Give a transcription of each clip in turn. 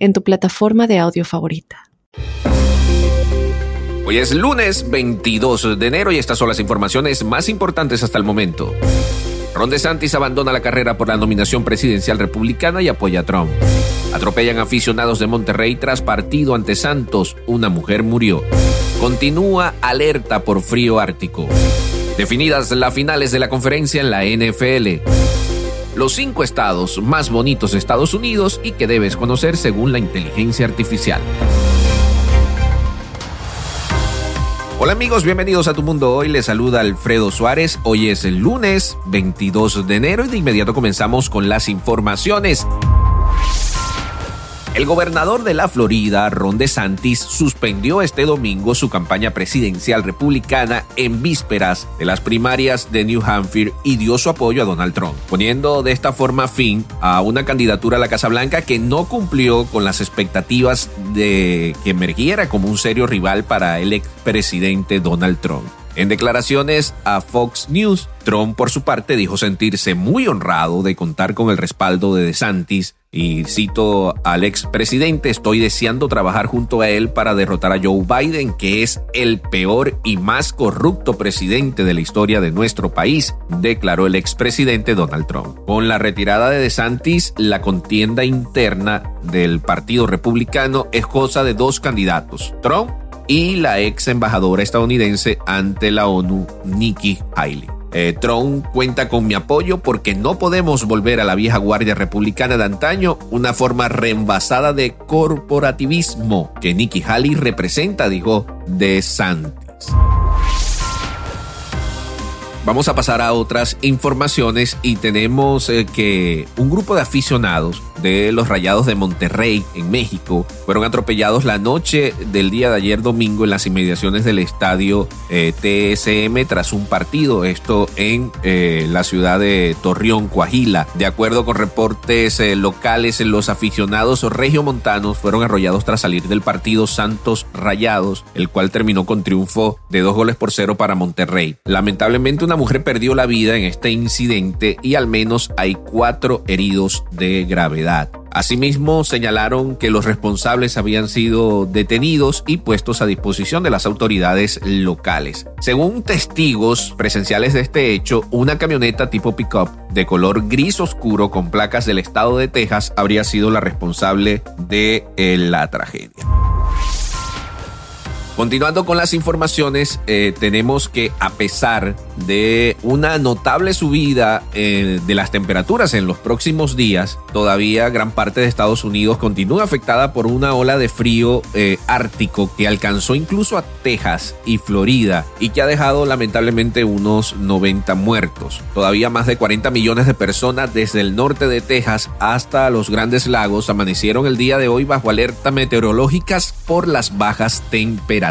en tu plataforma de audio favorita. Hoy es lunes 22 de enero y estas son las informaciones más importantes hasta el momento. Ron DeSantis abandona la carrera por la nominación presidencial republicana y apoya a Trump. Atropellan aficionados de Monterrey tras partido ante Santos. Una mujer murió. Continúa alerta por frío ártico. Definidas las finales de la conferencia en la NFL los cinco estados más bonitos de Estados Unidos y que debes conocer según la inteligencia artificial. Hola amigos, bienvenidos a Tu Mundo Hoy. Les saluda Alfredo Suárez. Hoy es el lunes 22 de enero y de inmediato comenzamos con las informaciones. El gobernador de la Florida, Ron DeSantis, suspendió este domingo su campaña presidencial republicana en vísperas de las primarias de New Hampshire y dio su apoyo a Donald Trump, poniendo de esta forma fin a una candidatura a la Casa Blanca que no cumplió con las expectativas de que emergiera como un serio rival para el expresidente Donald Trump. En declaraciones a Fox News, Trump por su parte dijo sentirse muy honrado de contar con el respaldo de DeSantis y cito al expresidente, estoy deseando trabajar junto a él para derrotar a Joe Biden, que es el peor y más corrupto presidente de la historia de nuestro país, declaró el expresidente Donald Trump. Con la retirada de DeSantis, la contienda interna del Partido Republicano es cosa de dos candidatos, Trump y la ex embajadora estadounidense ante la ONU, Nikki Haley. Eh, Trump cuenta con mi apoyo porque no podemos volver a la vieja guardia republicana de antaño, una forma reembasada de corporativismo que Nikki Haley representa, dijo De Santis. Vamos a pasar a otras informaciones y tenemos eh, que un grupo de aficionados de los Rayados de Monterrey en México fueron atropellados la noche del día de ayer domingo en las inmediaciones del estadio eh, TSM tras un partido, esto en eh, la ciudad de Torreón, Coahuila. De acuerdo con reportes locales, los aficionados regiomontanos fueron arrollados tras salir del partido Santos Rayados, el cual terminó con triunfo de dos goles por cero para Monterrey. Lamentablemente una mujer perdió la vida en este incidente y al menos hay cuatro heridos de gravedad. Asimismo, señalaron que los responsables habían sido detenidos y puestos a disposición de las autoridades locales. Según testigos presenciales de este hecho, una camioneta tipo pickup de color gris oscuro con placas del estado de Texas habría sido la responsable de eh, la tragedia. Continuando con las informaciones, eh, tenemos que a pesar de una notable subida eh, de las temperaturas en los próximos días, todavía gran parte de Estados Unidos continúa afectada por una ola de frío eh, ártico que alcanzó incluso a Texas y Florida y que ha dejado lamentablemente unos 90 muertos. Todavía más de 40 millones de personas desde el norte de Texas hasta los grandes lagos amanecieron el día de hoy bajo alerta meteorológicas por las bajas temperaturas.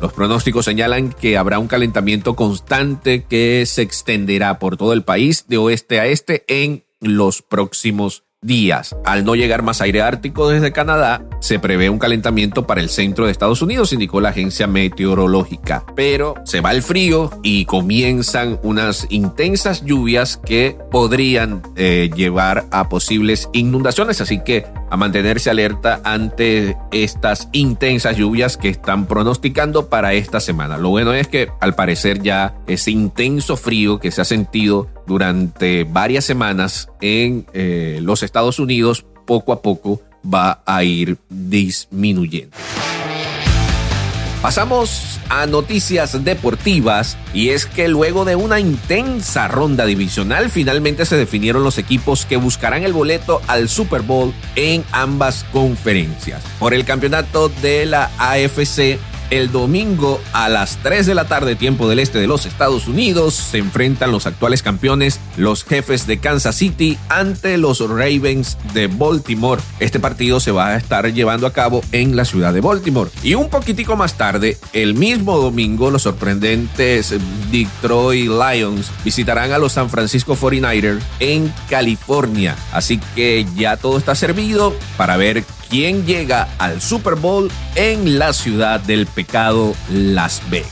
Los pronósticos señalan que habrá un calentamiento constante que se extenderá por todo el país de oeste a este en los próximos días. Al no llegar más aire ártico desde Canadá, se prevé un calentamiento para el centro de Estados Unidos, indicó la agencia meteorológica. Pero se va el frío y comienzan unas intensas lluvias que podrían eh, llevar a posibles inundaciones, así que a mantenerse alerta ante estas intensas lluvias que están pronosticando para esta semana. Lo bueno es que al parecer ya ese intenso frío que se ha sentido durante varias semanas en eh, los Estados Unidos poco a poco va a ir disminuyendo. Pasamos a noticias deportivas y es que luego de una intensa ronda divisional finalmente se definieron los equipos que buscarán el boleto al Super Bowl en ambas conferencias. Por el campeonato de la AFC El domingo a las 3 de la tarde, tiempo del este de los Estados Unidos, se enfrentan los actuales campeones, los jefes de Kansas City, ante los Ravens de Baltimore. Este partido se va a estar llevando a cabo en la ciudad de Baltimore. Y un poquitico más tarde, el mismo domingo, los sorprendentes Detroit Lions visitarán a los San Francisco 49ers en California. Así que ya todo está servido para ver quién llega al Super Bowl en la ciudad del pecado, Las Vegas.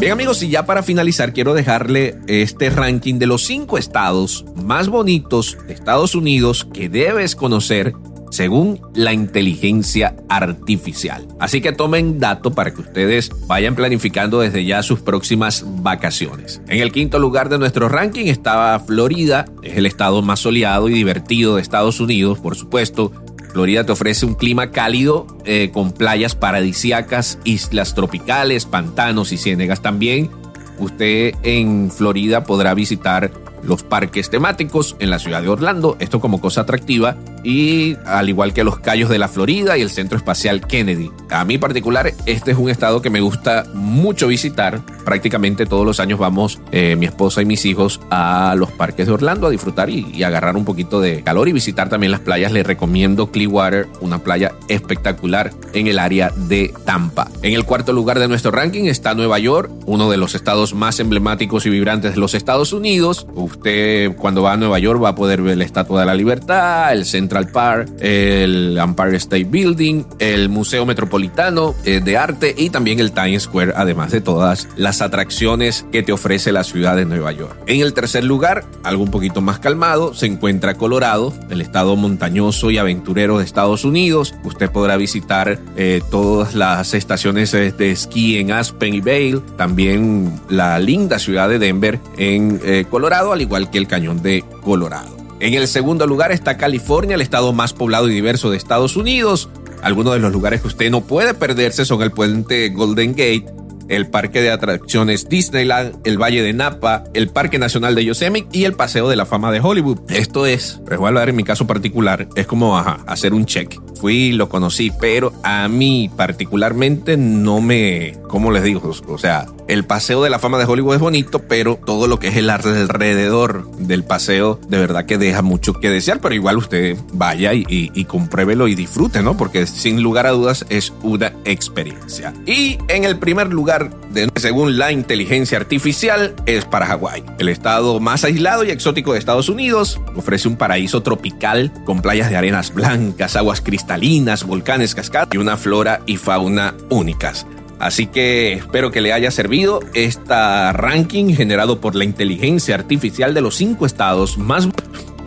Bien amigos, y ya para finalizar quiero dejarle este ranking de los cinco estados más bonitos de Estados Unidos que debes conocer según la inteligencia artificial. Así que tomen dato para que ustedes vayan planificando desde ya sus próximas vacaciones. En el quinto lugar de nuestro ranking estaba Florida, es el estado más soleado y divertido de Estados Unidos, por supuesto. Florida te ofrece un clima cálido eh, con playas paradisíacas, islas tropicales, pantanos y ciénegas también. Usted en Florida podrá visitar los parques temáticos en la ciudad de Orlando, esto como cosa atractiva, y al igual que los Cayos de la Florida y el Centro Espacial Kennedy. A mí particular, este es un estado que me gusta mucho visitar. Prácticamente todos los años vamos eh, mi esposa y mis hijos a los parques de Orlando a disfrutar y, agarrar un poquito de calor y visitar también las playas. Les recomiendo Clearwater, una playa espectacular en el área de Tampa. En el cuarto lugar de nuestro ranking está Nueva York, uno de los estados más emblemáticos y vibrantes de los Estados Unidos. Usted cuando va a Nueva York va a poder ver la Estatua de la Libertad, el Central Park, el Empire State Building, el Museo Metropolitano eh, de Arte y también el Times Square, además de todas las atracciones que te ofrece la ciudad de Nueva York. En el tercer lugar, algo un poquito más calmado, se encuentra Colorado, el estado montañoso y aventurero de Estados Unidos. Usted podrá visitar eh, todas las estaciones de esquí en Aspen y Vail, también la linda ciudad de Denver en eh, Colorado, igual que el cañón de Colorado. En el segundo lugar está California, el estado más poblado y diverso de Estados Unidos. Algunos de los lugares que usted no puede perderse son el puente Golden Gate, el parque de atracciones Disneyland, el Valle de Napa, el Parque Nacional de Yosemite y el Paseo de la Fama de Hollywood. Esto es, les voy a hablar en mi caso particular, es como hacer un check. Fui, lo conocí, pero a mí particularmente no me, ¿cómo les digo? O sea, el Paseo de la Fama de Hollywood es bonito, pero todo lo que es el alrededor del paseo de verdad que deja mucho que desear, pero igual usted vaya y, y compruébelo y disfrute, ¿no? Porque sin lugar a dudas es una experiencia. Y en el primer lugar, según la inteligencia artificial, es para Hawái. El estado más aislado y exótico de Estados Unidos ofrece un paraíso tropical con playas de arenas blancas, aguas cristalinas, volcanes, cascadas y una flora y fauna únicas. Así que espero que le haya servido esta ranking generado por la inteligencia artificial de los cinco estados más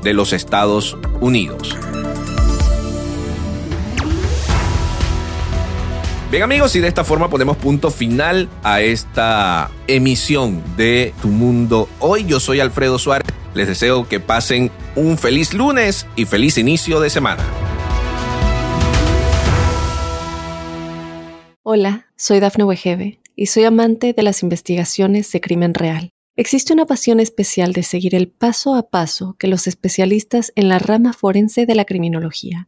de los Estados Unidos. Bien amigos, y de esta forma ponemos punto final a esta emisión de Tu Mundo Hoy. Yo soy Alfredo Suárez. Les deseo que pasen un feliz lunes y feliz inicio de semana. Hola, soy Dafne Wegebe y soy amante de las investigaciones de crimen real. Existe una pasión especial de seguir el paso a paso que los especialistas en la rama forense de la criminología